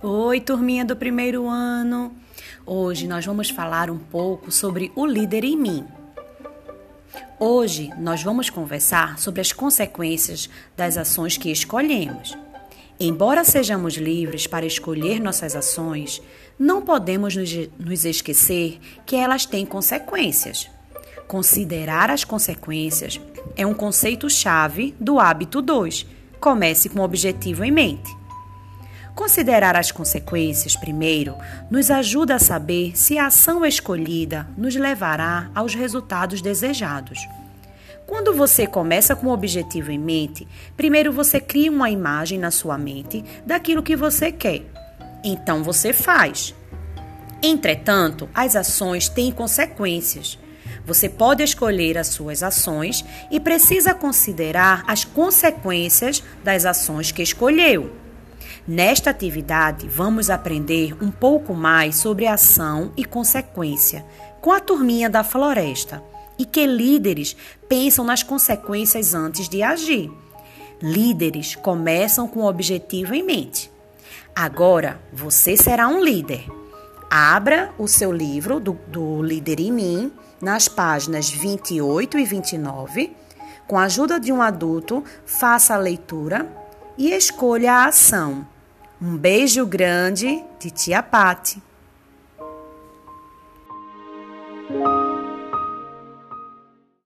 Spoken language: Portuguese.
Oi, turminha do primeiro ano! Hoje nós vamos falar um pouco sobre o líder em mim. Hoje nós vamos conversar sobre as consequências das ações que escolhemos. Embora sejamos livres para escolher nossas ações, não podemos nos esquecer que elas têm consequências. Considerar as consequências é um conceito-chave do hábito 2. Comece com o objetivo em mente. Considerar as consequências primeiro nos ajuda a saber se a ação escolhida nos levará aos resultados desejados. Quando você começa com o objetivo em mente, primeiro você cria uma imagem na sua mente daquilo que você quer. Então você faz. Entretanto, as ações têm consequências. Você pode escolher as suas ações e precisa considerar as consequências das ações que escolheu. Nesta atividade, vamos aprender um pouco mais sobre ação e consequência com a turminha da floresta e que líderes pensam nas consequências antes de agir. Líderes começam com o objetivo em mente. Agora você será um líder. Abra o seu livro do, do Líder em Mim nas páginas 28 e 29. Com a ajuda de um adulto, faça a leitura e escolha a ação. Um beijo grande de Tia Pati.